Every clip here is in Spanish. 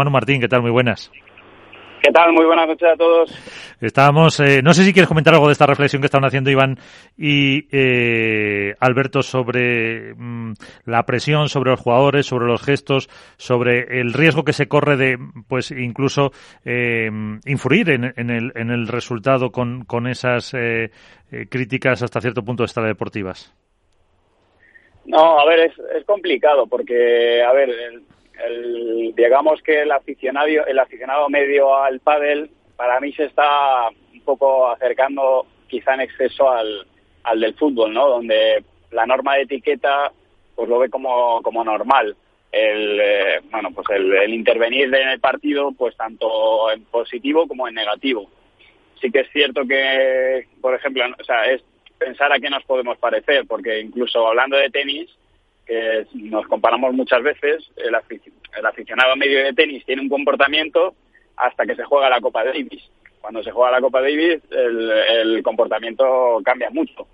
Manu Martín, ¿qué tal? Muy buenas. ¿Qué tal? Muy buenas noches a todos. Estábamos, eh, no sé si quieres comentar algo de esta reflexión que estaban haciendo Iván y eh, Alberto sobre mm, la presión sobre los jugadores, sobre los gestos, sobre el riesgo que se corre de, pues, incluso eh, influir en, en, el, en el resultado con, con esas eh, eh, críticas hasta cierto punto deportivas. No, a ver, es, es complicado porque, a ver, el, el, digamos que el aficionado, el aficionado medio al pádel para mí se está un poco acercando quizá en exceso al, al del fútbol, ¿no? Donde la norma de etiqueta pues lo ve como, como normal. El, eh, bueno, pues el, el, intervenir en el partido, pues tanto en positivo como en negativo. Sí que es cierto que, por ejemplo, o sea, es pensar a qué nos podemos parecer, porque incluso hablando de tenis, que nos comparamos muchas veces, el, aficionado medio de tenis tiene un comportamiento hasta que se juega la Copa Davis. Cuando se juega la Copa Davis, el, comportamiento cambia mucho.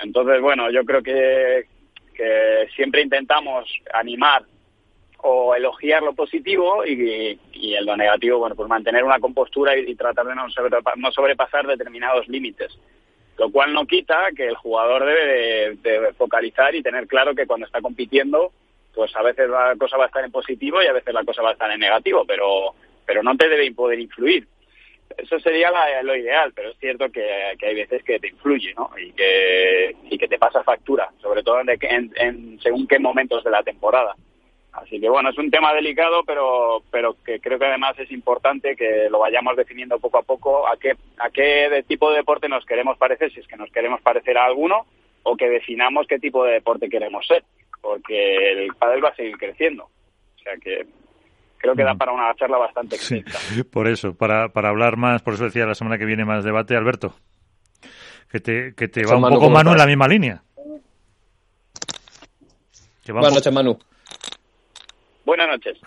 Entonces, bueno, yo creo que, siempre intentamos animar o elogiar lo positivo y, y en lo negativo, bueno, pues mantener una compostura y, tratar de no, no sobrepasar determinados límites lo cual no quita que el jugador debe de, focalizar y tener claro que cuando está compitiendo, pues a veces la cosa va a estar en positivo y a veces la cosa va a estar en negativo, pero, pero no te debe poder influir. Eso sería la, lo ideal, pero es cierto que, que, hay veces que te influye, ¿no? Y que, y que te pasa factura, sobre todo en, en, en según qué momentos de la temporada. Así que bueno, es un tema delicado, pero, pero que creo que además es importante que lo vayamos definiendo poco a poco a qué, a qué de tipo de deporte nos queremos parecer, si es que nos queremos parecer a alguno, o que definamos qué tipo de deporte queremos ser, porque el pádel va a seguir creciendo. O sea que creo que da para una charla bastante extensa. Sí, por eso, para, para hablar más, por eso decía la semana que viene más debate, Alberto, que te, que te va un poco Manu estás? en la misma línea. Buenas noches, Manu. Buenas noches.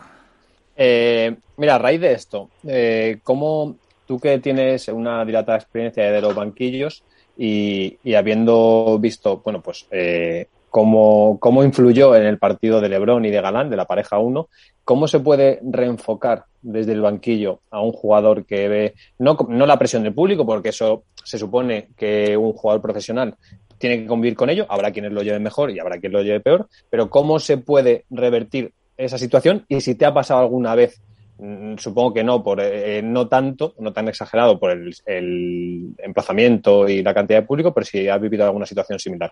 Eh, mira, a raíz de esto, eh, ¿cómo tú que tienes una dilatada experiencia de los banquillos y, y habiendo visto, bueno, pues eh, cómo, cómo influyó en el partido de Lebron y de Galán, de la pareja 1, ¿cómo se puede reenfocar desde el banquillo a un jugador que ve, no, no la presión del público, porque eso se supone que un jugador profesional tiene que convivir con ello, habrá quienes lo lleven mejor y habrá quien lo lleve peor, pero ¿cómo se puede revertir esa situación y si te ha pasado alguna vez, mmm, supongo que no, por eh, no tanto, no tan exagerado por el, emplazamiento y la cantidad de público, pero si has vivido alguna situación similar.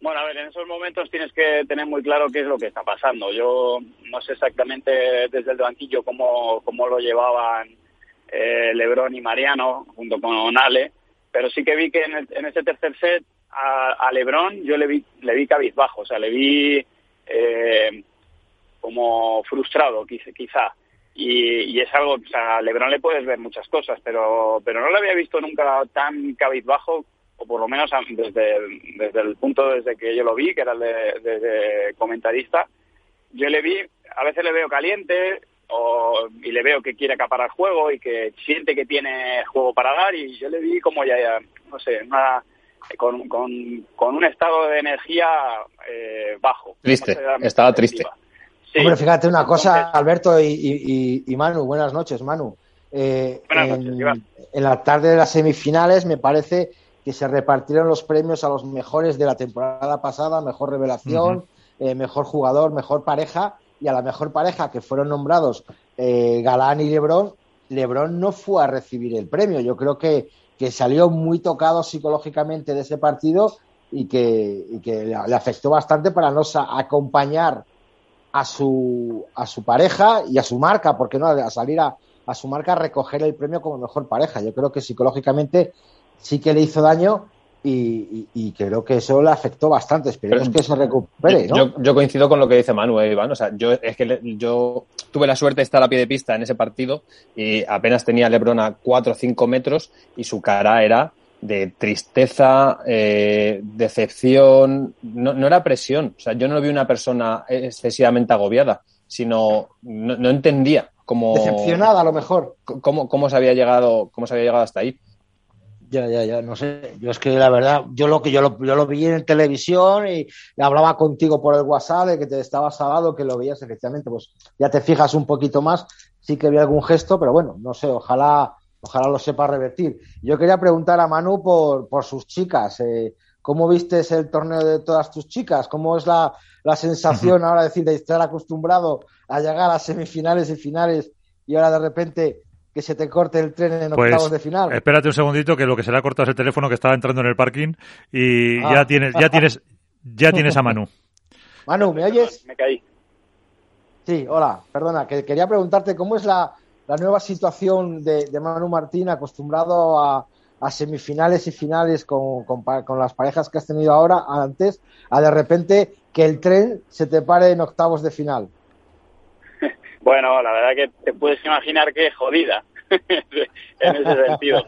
Bueno, a ver, en esos momentos tienes que tener muy claro qué es lo que está pasando. Yo no sé exactamente desde el banquillo cómo, cómo lo llevaban eh, Lebron y Mariano junto con Ale, pero sí que vi que en, el, en ese tercer set a, a Lebron yo le vi, le vi cabizbajo, o sea, le vi eh, como frustrado quizá. Y, y, es algo, o sea, a Lebron le puedes ver muchas cosas, pero, pero no lo había visto nunca tan cabizbajo, o por lo menos desde, desde el punto desde que yo lo vi, que era el de, comentarista, yo le vi, a veces le veo caliente, o, y le veo que quiere acaparar juego y que siente que tiene juego para dar, y yo le vi como ya, ya no sé, una con, con, con un estado de energía eh, bajo. Triste, no estaba triste. Sí. Hombre, fíjate una cosa, Entonces, Alberto y, y, y, Manu, buenas noches, Manu. Eh, buenas en, noches, Iván. en la tarde de las semifinales me parece que se repartieron los premios a los mejores de la temporada pasada, mejor revelación, uh -huh. eh, mejor jugador, mejor pareja, y a la mejor pareja que fueron nombrados eh, Galán y Lebron, Lebron no fue a recibir el premio. Yo creo que que salió muy tocado psicológicamente de ese partido y que, y que le, afectó bastante para no acompañar a su, a su pareja y a su marca, porque no, a salir a, a su marca a recoger el premio como mejor pareja. Yo creo que psicológicamente sí que le hizo daño y, y, y, creo que eso le afectó bastante. Esperemos Pero, que se recupere. ¿no? Yo, yo, coincido con lo que dice Manuel, Iván. O sea, yo es que le, yo tuve la suerte de estar a pie de pista en ese partido y apenas tenía Lebron a 4 o 5 metros y su cara era de tristeza, eh, decepción, no, no, era presión. O sea, yo no vi una persona excesivamente agobiada, sino no, no entendía cómo. Decepcionada, a lo mejor. Cómo, cómo, se había llegado, cómo se había llegado hasta ahí. Ya, ya, ya, no sé. Yo es que la verdad, yo lo que yo lo, yo lo vi en televisión y, hablaba contigo por el WhatsApp de que te estabas salado, que lo veías efectivamente, pues ya te fijas un poquito más, sí que vi algún gesto, pero bueno, no sé, ojalá, ojalá lo sepa revertir. Yo quería preguntar a Manu por, por sus chicas. Eh, ¿Cómo viste el torneo de todas tus chicas? ¿Cómo es la, la sensación ahora de decir de estar acostumbrado a llegar a semifinales y finales y ahora de repente que se te corte el tren en pues, octavos de final. Espérate un segundito que lo que se le ha cortado es el teléfono que estaba entrando en el parking y ah. ya tienes, ya tienes, ya tienes a Manu. Manu, ¿me oyes? Me caí. Sí, hola, perdona, que quería preguntarte cómo es la, nueva situación de, Manu Martín acostumbrado a, semifinales y finales con, con, las parejas que has tenido ahora, antes, a de repente que el tren se te pare en octavos de final. Bueno, la verdad que te puedes imaginar que jodida en ese sentido.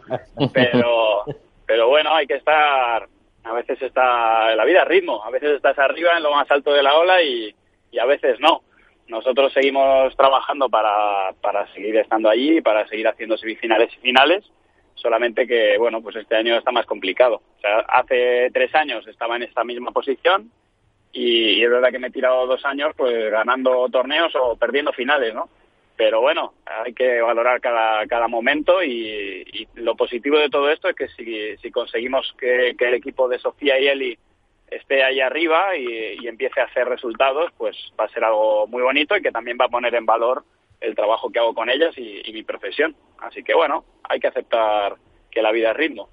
Pero, pero bueno, hay que estar, a veces está la vida a ritmo, a veces estás arriba en lo más alto de la ola y, y a veces no. Nosotros seguimos trabajando para, para seguir estando allí, para seguir haciendo semifinales y finales, solamente que, bueno, pues este año está más complicado. O sea, hace tres años estaba en esta misma posición, y, es verdad que me he tirado dos años pues ganando torneos o perdiendo finales, ¿no? Pero bueno, hay que valorar cada, cada momento y, lo positivo de todo esto es que si, si conseguimos que, el equipo de Sofía y Eli esté ahí arriba y, empiece a hacer resultados, pues va a ser algo muy bonito y que también va a poner en valor el trabajo que hago con ellas y, mi profesión. Así que bueno, hay que aceptar que la vida es ritmo.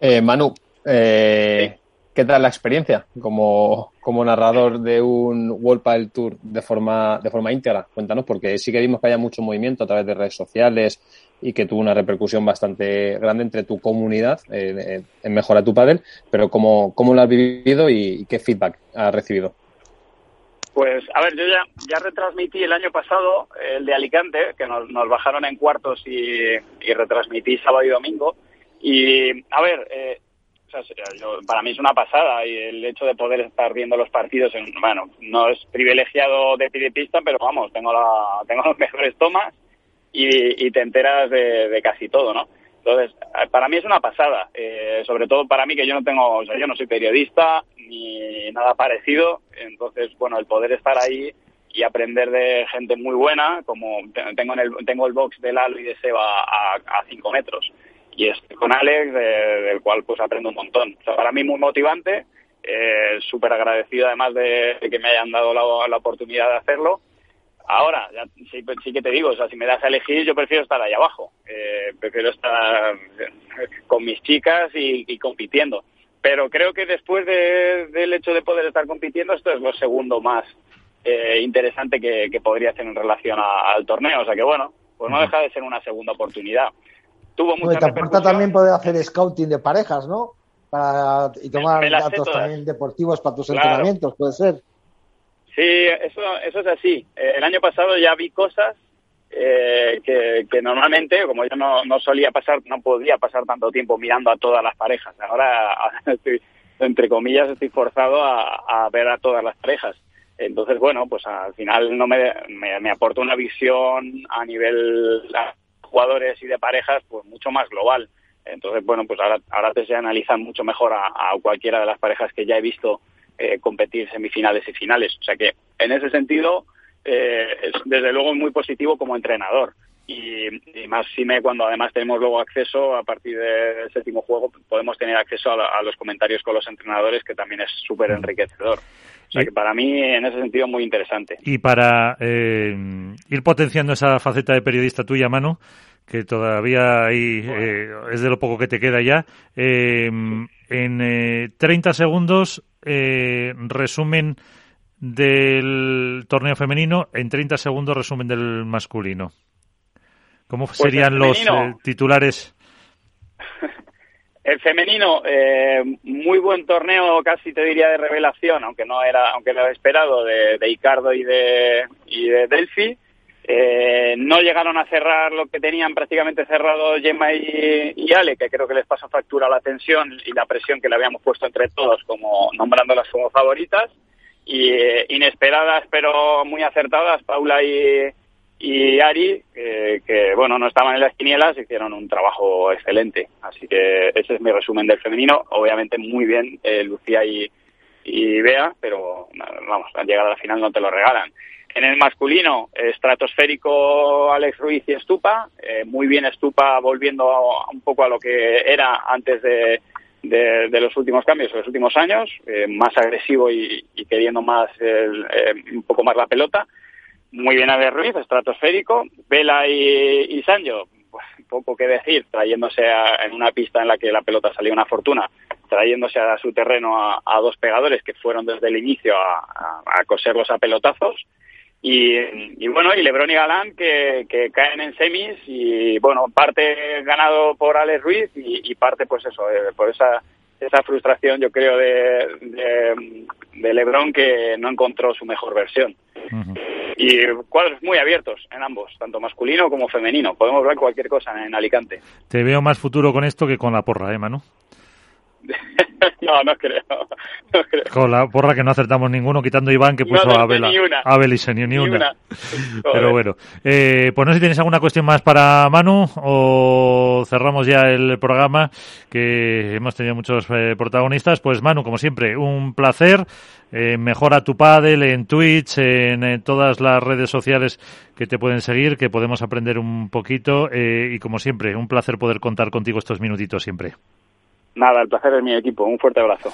Eh, Manu, eh, ¿Qué tal la experiencia como, narrador de un World Padel Tour de forma, de forma íntegra? Cuéntanos, porque sí que vimos que haya mucho movimiento a través de redes sociales y que tuvo una repercusión bastante grande entre tu comunidad en Mejora tu Padel, pero ¿cómo, cómo lo has vivido y, qué feedback has recibido? Pues, a ver, yo ya, ya retransmití el año pasado el de Alicante, que nos, bajaron en cuartos y, y, retransmití sábado y domingo. Y, a ver, eh, para mí es una pasada y el hecho de poder estar viendo los partidos, en, bueno, no es privilegiado de pista, pero vamos, tengo la, tengo los mejores tomas y, te enteras de, casi todo, ¿no? Entonces, para mí es una pasada, eh, sobre todo para mí que yo no tengo, o sea, yo no soy periodista ni nada parecido, entonces, bueno, el poder estar ahí y aprender de gente muy buena, como tengo en el, tengo el box de Lalo y de Seba a, a cinco metros y estoy con Alex, del cual pues aprendo un montón. O sea, para mí muy motivante, eh, súper agradecido además de, que me hayan dado la, oportunidad de hacerlo. Ahora, ya, sí, sí, que te digo, o sea, si me das a elegir, yo prefiero estar ahí abajo. Eh, prefiero estar con mis chicas y, compitiendo. Pero creo que después del hecho de poder estar compitiendo, esto es lo segundo más eh, interesante que, podría hacer en relación al torneo. O sea que bueno, pues no deja de ser una segunda oportunidad tuvo mucha te también poder hacer scouting de parejas, ¿no? Para, y tomar datos también deportivos para tus entrenamientos, puede ser. Sí, eso, eso es así. Eh, el año pasado ya vi cosas eh, que, que, normalmente, como yo no, no solía pasar, no podía pasar tanto tiempo mirando a todas las parejas. Ahora, estoy, entre comillas, estoy forzado a, a, ver a todas las parejas. Entonces, bueno, pues al final no me, me, me aporta una visión a nivel jugadores y de parejas, pues mucho más global. Entonces, bueno, pues ahora, ahora se analizan mucho mejor a, cualquiera de las parejas que ya he visto eh, competir semifinales y finales. O sea que, en ese sentido, eh, es desde luego muy positivo como entrenador. Y, más si me cuando además tenemos luego acceso a partir del séptimo juego, podemos tener acceso a, los comentarios con los entrenadores, que también es súper enriquecedor. O sea que para mí, en ese sentido, muy interesante. Y para eh, ir potenciando esa faceta de periodista tuya, Manu, que todavía ahí eh, es de lo poco que te queda ya, eh, en 30 segundos, resumen del torneo femenino, en 30 segundos, resumen del masculino. ¿Cómo pues serían los titulares? El femenino, eh, muy buen torneo, casi te diría de revelación, aunque no era, aunque lo esperado de, de Icardo y de, y de Delphi. Eh, no llegaron a cerrar lo que tenían prácticamente cerrado Gemma y, Ale, que creo que les pasa factura la tensión y la presión que le habíamos puesto entre todos, como nombrándolas como favoritas. Y eh, inesperadas, pero muy acertadas, Paula y, y Ari, que bueno, no estaban en las quinielas, hicieron un trabajo excelente. Así que ese es mi resumen del femenino. Obviamente muy bien eh, Lucía y, y Bea, pero vamos, al llegar a la final no te lo regalan. En el masculino, estratosférico Alex Ruiz y Estupa. Eh, muy bien Estupa volviendo un poco a lo que era antes de, de, los últimos cambios, de los últimos años, eh, más agresivo y, queriendo más un poco más la pelota muy bien Alex Ruiz, estratosférico. Vela y, y Sancho, pues poco que decir, trayéndose en una pista en la que la pelota salía una fortuna, trayéndose a su terreno a, dos pegadores que fueron desde el inicio a, coserlos a pelotazos. Y, bueno, y Lebron y Galán que, caen en semis y bueno, parte ganado por Alex Ruiz y, parte pues eso, eh, por esa esa frustración yo creo de, de, Lebron que no encontró su mejor versión. Y cuadros muy abiertos en ambos, tanto masculino como femenino. Podemos ver cualquier cosa en Alicante. Te veo más futuro con esto que con la porra, ¿eh, Manu? no, no creo, Con la porra que no acertamos ninguno, quitando Iván que puso a Abel, Abel y ni, ni, una. Pero bueno, eh, pues no sé si tienes alguna cuestión más para Manu o cerramos ya el programa que hemos tenido muchos eh, protagonistas. Pues Manu, como siempre, un placer. Eh, mejora tu paddle en Twitch, en, todas las redes sociales que te pueden seguir, que podemos aprender un poquito eh, y como siempre, un placer poder contar contigo estos minutitos siempre. Nada, el placer es mi equipo. Un fuerte abrazo.